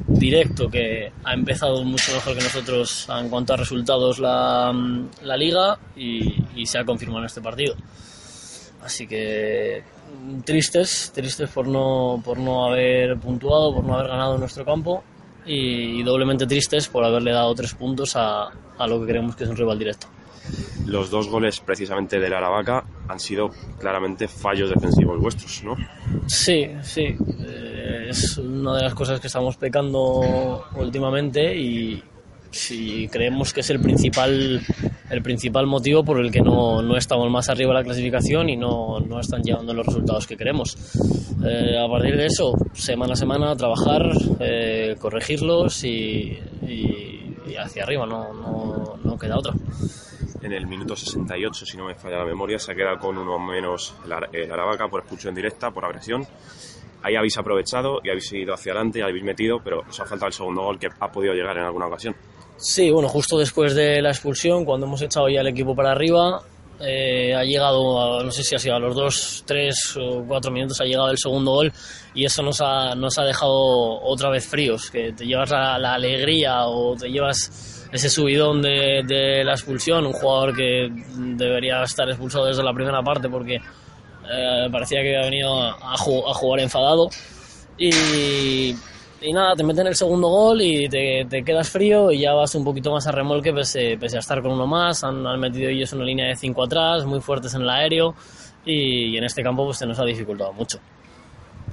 directo que ha empezado mucho mejor que nosotros en cuanto a resultados la, la liga y, y se ha confirmado en este partido. Así que tristes, tristes por no, por no haber puntuado, por no haber ganado en nuestro campo y, y doblemente tristes por haberle dado tres puntos a, a lo que creemos que es un rival directo. Los dos goles precisamente del Aravaca han sido claramente fallos defensivos vuestros, ¿no? Sí, sí. eh, Es una de las cosas que estamos pecando últimamente y si creemos que es el principal, el principal motivo por el que no, no estamos más arriba de la clasificación y no, no están llevando los resultados que queremos. Eh, a partir de eso, semana a semana, trabajar, eh, corregirlos y, y- y hacia arriba, no, no, no queda otra. En el minuto 68, si no me falla la memoria, se ha quedado con uno menos el, Ar- el Aravaca por expulsión directa, por agresión. Ahí habéis aprovechado y habéis seguido hacia adelante, habéis metido, pero os ha faltado el segundo gol que ha podido llegar en alguna ocasión. Sí, bueno, justo después de la expulsión, cuando hemos echado ya el equipo para arriba, eh, ha llegado, no sé si ha sido a los dos, tres o cuatro minutos, ha llegado el segundo gol y eso nos ha, nos ha dejado otra vez fríos, que te llevas la, la alegría o te llevas ese subidón de, la expulsión, un jugador que debería estar expulsado desde la primera parte porque eh, parecía que había venido a, a jugar enfadado. Y, y nada, te meten el segundo gol y te, te quedas frío y ya vas un poquito más a remolque pese, pese a estar con uno más. Han, han metido ellos una línea de cinco atrás, muy fuertes en el aéreo y, y en este campo pues se nos ha dificultado mucho.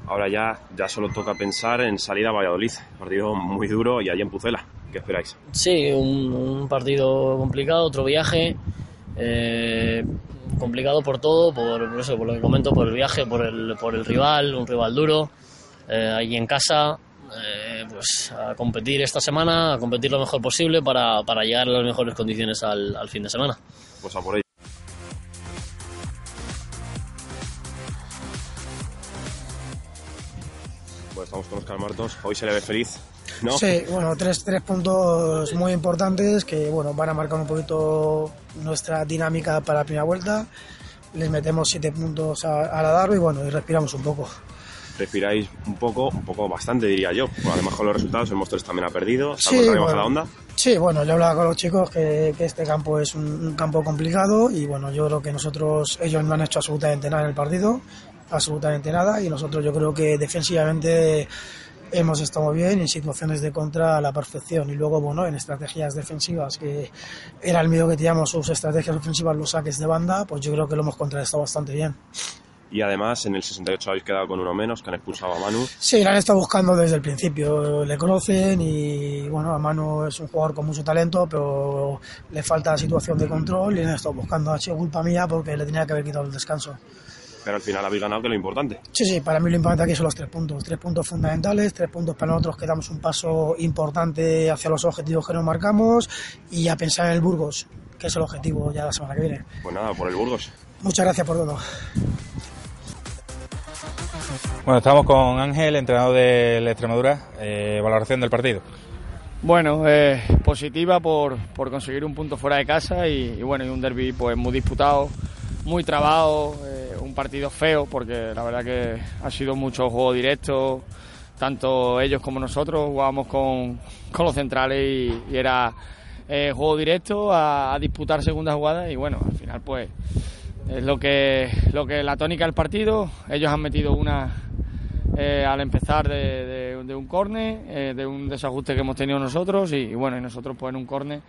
Ahora ya, ya solo toca pensar en salir a Valladolid, partido muy duro y allí en Pucela. ¿Qué esperáis? Sí, un, un partido complicado, otro viaje. eh, complicado por todo, por, por eso, por lo que comento, por el viaje, por el, por el rival, un rival duro, eh, allí en casa, eh, pues a competir esta semana, a competir lo mejor posible para, para llegar a las mejores condiciones al, al fin de semana. Pues a por ello. Pues estamos con Oscar Martos. Hoy se le ve feliz, ¿no? Sí, bueno, tres, tres puntos muy importantes que bueno, van a marcar un poquito nuestra dinámica para la primera vuelta. Les metemos siete puntos a, a la Darby y bueno, y respiramos un poco. Respiráis un poco, un poco bastante diría yo. Bueno, además con los resultados, el Monstruos también ha perdido. ¿Se ha Sí, encontrado baja bueno. la onda? Sí, bueno, yo hablaba con los chicos que, que este campo es un, un campo complicado y bueno, yo creo que nosotros, ellos no han hecho absolutamente nada en el partido, absolutamente nada y nosotros yo creo que defensivamente hemos estado bien en situaciones de contra a la perfección y luego bueno en estrategias defensivas que era el miedo que teníamos sus estrategias ofensivas los saques de banda pues yo creo que lo hemos contrarrestado bastante bien Y además en el 68 habéis quedado con uno menos, que han expulsado a Manu. Sí, la han estado buscando desde el principio. Le conocen y, bueno, a Manu es un jugador con mucho talento, pero le falta situación de control y le han estado buscando. Ha sido culpa mía porque le tenía que haber quitado el descanso. Pero al final habéis ganado, que es lo importante. Sí, sí, para mí lo importante aquí son los tres puntos. Tres puntos fundamentales, tres puntos para nosotros que damos un paso importante hacia los objetivos que nos marcamos y a pensar en el Burgos, que es el objetivo ya la semana que viene. Pues nada, por el Burgos. Muchas gracias por todo. Bueno, estamos con Ángel, entrenador del Extremadura. Eh, valoración del partido. Bueno, eh, positiva por, por conseguir un punto fuera de casa y, bueno, y un derby pues muy disputado, muy trabado, eh, un partido feo porque la verdad que ha sido mucho juego directo, tanto ellos como nosotros jugábamos con, con los centrales y, era eh, juego directo a, a disputar segunda jugada y bueno, al final pues es lo que, lo que la tónica del partido, ellos han metido una eh, al empezar de, un córner, eh, de un desajuste que hemos tenido nosotros y, bueno, y nosotros pues en un córner,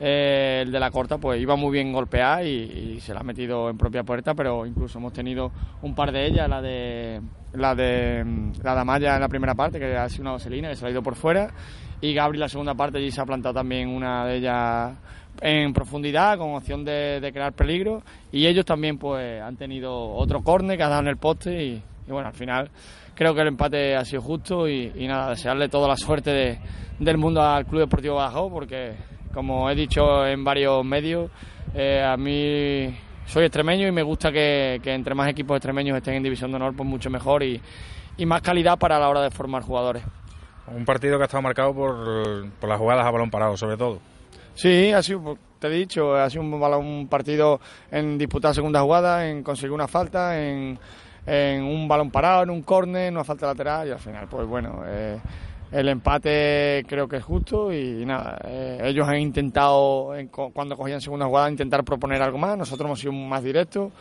eh, el de la corta pues iba muy bien golpeada y, se la ha metido en propia puerta, pero incluso hemos tenido un par de ellas, la de la de la de Amaya en la primera parte, que ha sido una vaselina, que se la ha ido por fuera, y Gabri en la segunda parte allí se ha plantado también una de ellas en profundidad con opción de, crear peligro y ellos también pues han tenido otro córner que ha dado en el poste y, bueno al final creo que el empate ha sido justo y, nada desearle toda la suerte de- del mundo al Club Deportivo Badajoz porque como he dicho en varios medios eh, a mí soy extremeño y me gusta que, entre más equipos extremeños estén en División de Honor pues mucho mejor y, más calidad para la hora de formar jugadores Un partido que ha estado marcado por las jugadas a balón parado, sobre todo. Sí, ha sido, te he dicho, ha sido un, partido en disputar segunda jugada, en conseguir una falta, en, en un balón parado, en un córner, una falta lateral y al final, pues bueno, eh, el empate creo que es justo y nada, eh, ellos han intentado, en, cuando cogían segunda jugada, intentar proponer algo más, nosotros hemos sido más directos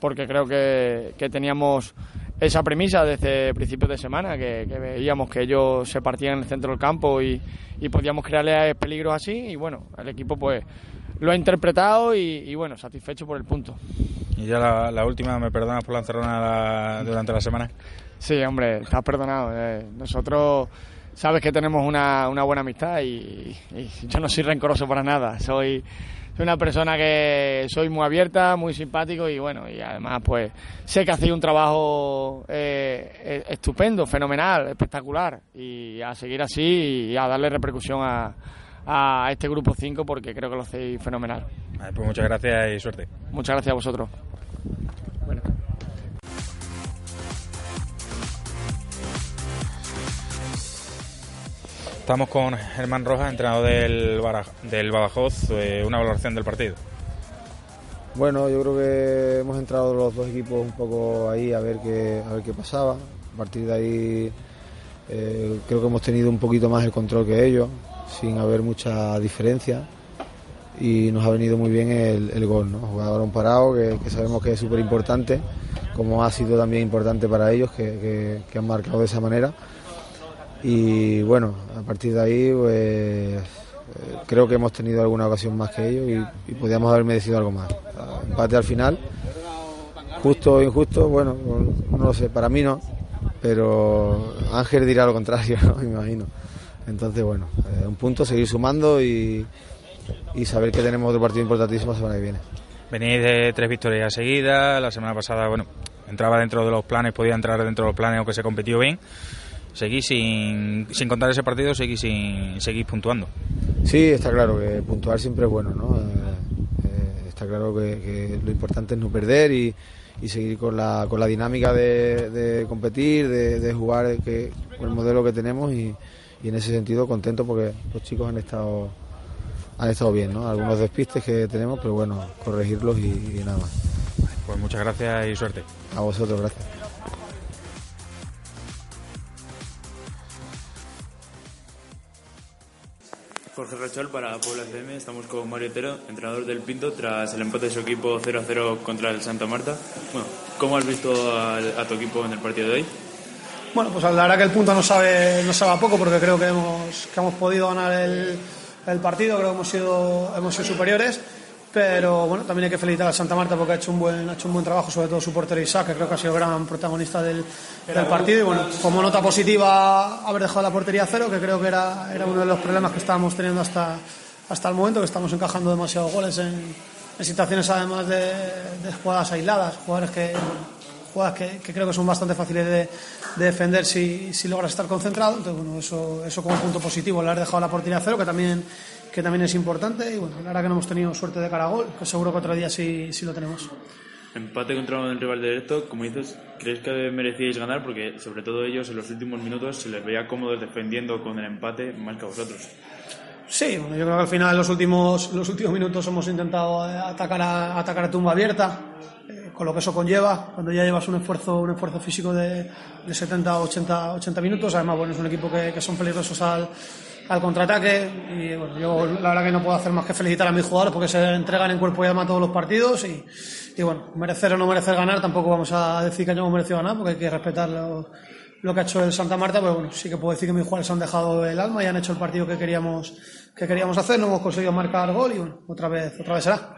porque creo que, que teníamos esa premisa desde principios de semana, que, que, veíamos que ellos se partían en el centro del campo y, y podíamos crearle peligros así y bueno, el equipo pues lo ha interpretado y, y bueno, satisfecho por el punto. Y ya la, la última, ¿me perdonas por la encerrona durante la semana? Sí, hombre, estás perdonado. Eh, nosotros sabes que tenemos una, una buena amistad y, y, yo no soy rencoroso para nada. Soy, soy una persona que soy muy abierta, muy simpático y bueno, y además pues sé que hacéis un trabajo eh, estupendo, fenomenal, espectacular y a seguir así y a darle repercusión a, a este grupo 5 porque creo que lo hacéis fenomenal. Pues muchas gracias y suerte. Muchas gracias a vosotros. Estamos con Germán Rojas, entrenador del, Baraj Badajoz, eh, una valoración del partido. Bueno, yo creo que hemos entrado los dos equipos un poco ahí a ver qué, a ver qué pasaba. A partir de ahí eh, creo que hemos tenido un poquito más el control que ellos, sin haber mucha diferencia. Y nos ha venido muy bien el, gol, ¿no? Jugador un parado, que, sabemos que es súper importante, como ha sido también importante para ellos, que han marcado de esa manera y bueno, a partir de ahí pues, creo que hemos tenido alguna ocasión más que ellos y, y podíamos haber merecido algo más. Empate al final, justo o injusto, bueno, no lo sé, para mí no, pero Ángel dirá lo contrario, [laughs] ¿no? me imagino. Entonces, bueno, eh, un punto, seguir sumando y, y, saber que tenemos otro partido importantísimo la semana que viene. Venís de tres victorias seguidas, la semana pasada, bueno, entraba dentro de los planes, podía entrar dentro de los planes aunque se competió bien seguís sin, sin contar ese partido, seguís, sin, seguís puntuando. Sí, está claro que puntuar siempre es bueno, ¿no? Eh, eh, está claro que, que, lo importante es no perder y, y seguir con la, con la dinámica de, de competir, de, de jugar que, con el modelo que tenemos y, y, en ese sentido contento porque los chicos han estado han estado bien, ¿no? Algunos despistes que tenemos, pero bueno, corregirlos y, y nada más. Pues muchas gracias y suerte. A vosotros, gracias. Jorge Rachal para Puebla FM. Estamos con Mario Otero, entrenador del Pinto, tras el empate de su equipo 0-0 contra el Santa Marta. Bueno, ¿cómo has visto a, tu equipo en el partido de hoy? Bueno, pues la verdad que el punto no sabe, no sabe poco porque creo que hemos, que hemos podido ganar el, el partido, creo que hemos sido, hemos sido superiores. Pero bueno, también hay que felicitar a Santa Marta porque ha hecho un buen, ha hecho un buen trabajo, sobre todo su portero Isaac, que creo que ha sido gran protagonista del, del partido. Y bueno, como nota positiva, haber dejado la portería a cero, que creo que era, era uno de los problemas que estábamos teniendo hasta, hasta el momento, que estamos encajando demasiados goles en, en situaciones además de, de, jugadas aisladas, jugadores que, jugadas que, que, creo que son bastante fáciles de, de defender si, si, logras estar concentrado. Entonces, bueno, eso, eso como punto positivo, el haber dejado la portería a cero, que también que también es importante y bueno, verdad que no hemos tenido suerte de cara a gol, que seguro que otro día sí, sí lo tenemos. Empate contra un rival directo, como dices, ¿crees que merecíais ganar? Porque sobre todo ellos en los últimos minutos se les veía cómodos defendiendo con el empate más que a vosotros. Sí, bueno, yo creo que al final en los últimos, los últimos minutos hemos intentado atacar a, atacar a tumba abierta, eh, con lo que eso conlleva, cuando ya llevas un esfuerzo, un esfuerzo físico de, de 70 80, 80 minutos, además bueno, es un equipo que, que son peligrosos al, al contraataque y bueno, yo la verdad que no puedo hacer más que felicitar a mis jugadores porque se entregan en cuerpo y alma todos los partidos y, y bueno, merecer o no merecer ganar tampoco vamos a decir que hayamos merecido ganar porque hay que respetar lo, lo que ha hecho el Santa Marta, pero bueno, sí que puedo decir que mis jugadores han dejado el alma y han hecho el partido que queríamos que queríamos hacer, no hemos conseguido marcar gol y bueno, otra vez otra vez será.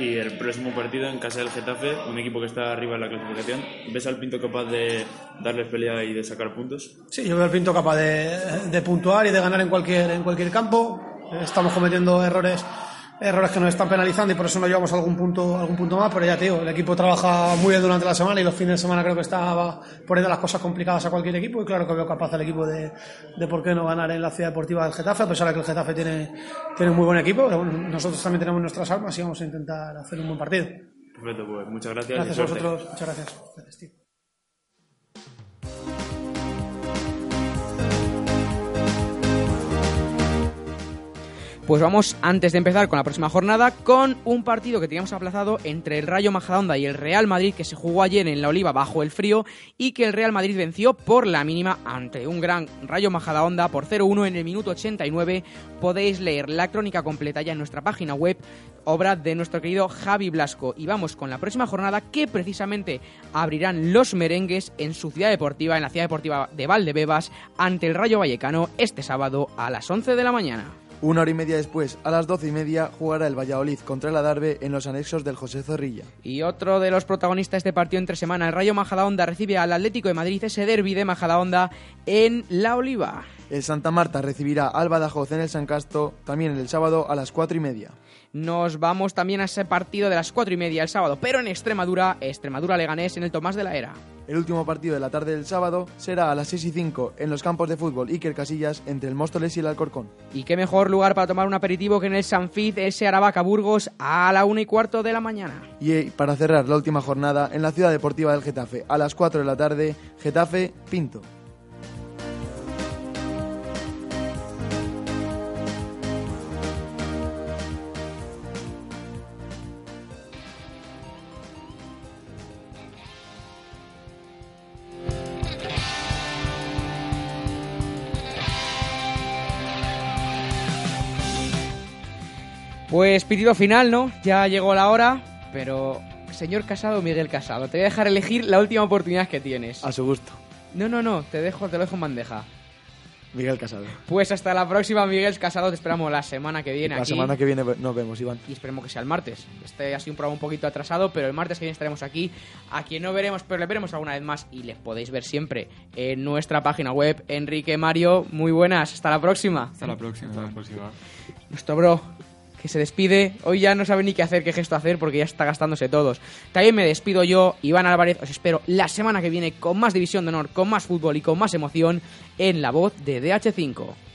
Y el próximo partido en casa del Getafe, un equipo que está arriba en la clasificación, ¿ves al Pinto capaz de darles pelea y de sacar puntos? Sí, yo veo al Pinto capaz de, de puntuar y de ganar en cualquier, en cualquier campo. Estamos cometiendo errores errores que nos están penalizando y por eso no llevamos algún punto algún punto más, pero ya tío, el equipo trabaja muy bien durante la semana y los fines de semana creo que estaba poniendo las cosas complicadas a cualquier equipo y claro que veo capaz el equipo de, de por qué no ganar en la ciudad deportiva del Getafe, a pesar de que el Getafe tiene, tiene un muy buen equipo, pero bueno, nosotros también tenemos nuestras armas y vamos a intentar hacer un buen partido. Perfecto, pues muchas gracias. Gracias a vosotros, muchas gracias. gracias tío. Pues vamos, antes de empezar con la próxima jornada, con un partido que teníamos aplazado entre el Rayo Majadahonda y el Real Madrid, que se jugó ayer en la Oliva bajo el frío, y que el Real Madrid venció por la mínima ante un gran Rayo Majadahonda por 0-1 en el minuto 89. Podéis leer la crónica completa ya en nuestra página web, obra de nuestro querido Javi Blasco. Y vamos con la próxima jornada, que precisamente abrirán los merengues en su ciudad deportiva, en la ciudad deportiva de Valdebebas, ante el Rayo Vallecano este sábado a las 11 de la mañana. Una hora y media después, a las doce y media, jugará el Valladolid contra el Adarve en los anexos del José Zorrilla. Y otro de los protagonistas de este partido entre semana, el Rayo Majadahonda, recibe al Atlético de Madrid ese derbi de Majadahonda en La Oliva. El Santa Marta recibirá al Badajoz en el San Casto también el sábado a las cuatro y media. Nos vamos también a ese partido de las cuatro y media el sábado, pero en Extremadura, Extremadura Leganés en el Tomás de la Era. El último partido de la tarde del sábado será a las 6 y 5 en los campos de fútbol Iker Casillas entre el Móstoles y el Alcorcón. Y qué mejor lugar para tomar un aperitivo que en el Sanfit, ese Aravaca Burgos, a la una y cuarto de la mañana. Y eh, para cerrar la última jornada en la ciudad deportiva del Getafe, a las 4 de la tarde, Getafe Pinto. Pues pitido final, ¿no? Ya llegó la hora, pero señor Casado o Miguel Casado, te voy a dejar elegir la última oportunidad que tienes. A su gusto. No, no, no, te dejo, te lo dejo en bandeja. Miguel Casado. Pues hasta la próxima, Miguel Casado. Te esperamos la semana que viene La aquí. semana que viene nos vemos, Iván. Y esperemos que sea el martes. Este ha sido un programa un poquito atrasado, pero el martes que viene estaremos aquí. A quien no veremos, pero le veremos alguna vez más y les podéis ver siempre en nuestra página web. Enrique Mario, muy buenas. Hasta la próxima. Hasta la próxima. Hasta la próxima. Nuestro bro, que se despide. Hoy ya no sabe ni qué hacer, qué gesto hacer, porque ya está gastándose todos. También me despido yo, Iván Álvarez. Os espero la semana que viene con más División de Honor, con más fútbol y con más emoción en la voz de DH5.